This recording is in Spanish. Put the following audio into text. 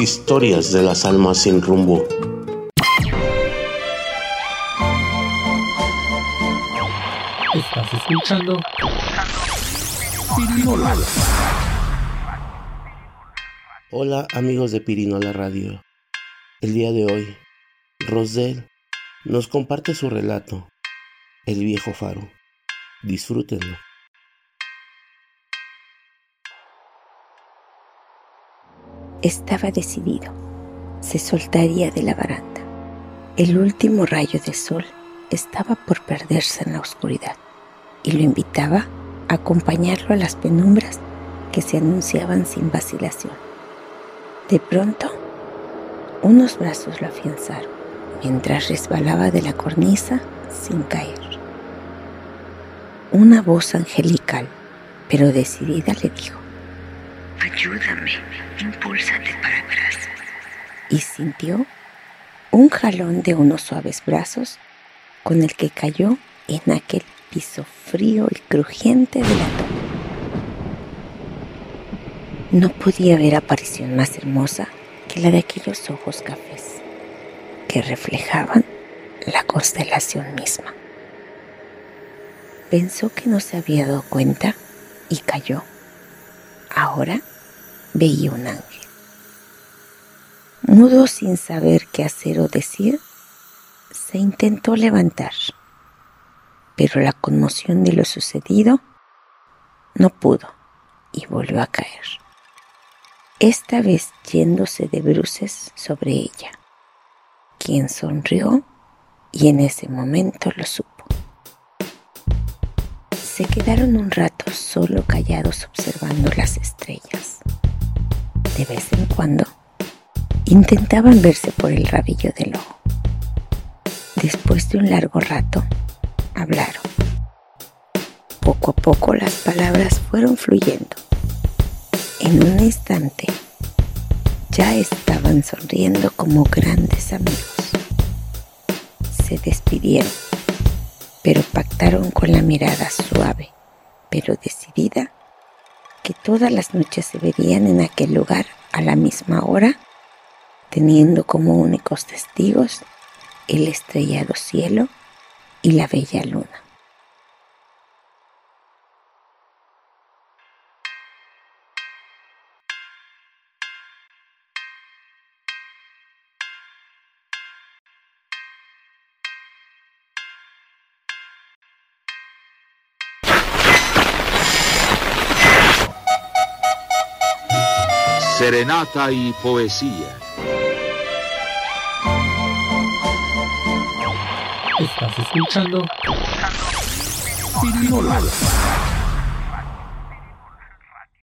Historias de las almas sin rumbo. Estás escuchando Hola amigos de Pirinola Radio. El día de hoy, Rosel nos comparte su relato, El viejo faro. Disfrútenlo. Estaba decidido. Se soltaría de la baranda. El último rayo de sol estaba por perderse en la oscuridad y lo invitaba a acompañarlo a las penumbras que se anunciaban sin vacilación. De pronto, unos brazos lo afianzaron mientras resbalaba de la cornisa sin caer. Una voz angelical, pero decidida, le dijo, Ayúdame, impúlsate para atrás. Y sintió un jalón de unos suaves brazos con el que cayó en aquel piso frío y crujiente de la toma. No podía haber aparición más hermosa que la de aquellos ojos cafés que reflejaban la constelación misma. Pensó que no se había dado cuenta y cayó. Ahora veía un ángel. Mudo sin saber qué hacer o decir, se intentó levantar, pero la conmoción de lo sucedido no pudo y volvió a caer, esta vez yéndose de bruces sobre ella, quien sonrió y en ese momento lo supo. Se quedaron un rato solo callados observando las estrellas. De vez en cuando intentaban verse por el rabillo del ojo. Después de un largo rato, hablaron. Poco a poco las palabras fueron fluyendo. En un instante ya estaban sonriendo como grandes amigos. Se despidieron pero pactaron con la mirada suave, pero decidida, que todas las noches se verían en aquel lugar a la misma hora, teniendo como únicos testigos el estrellado cielo y la bella luna. Serenata y poesía. Estás escuchando Pirinola.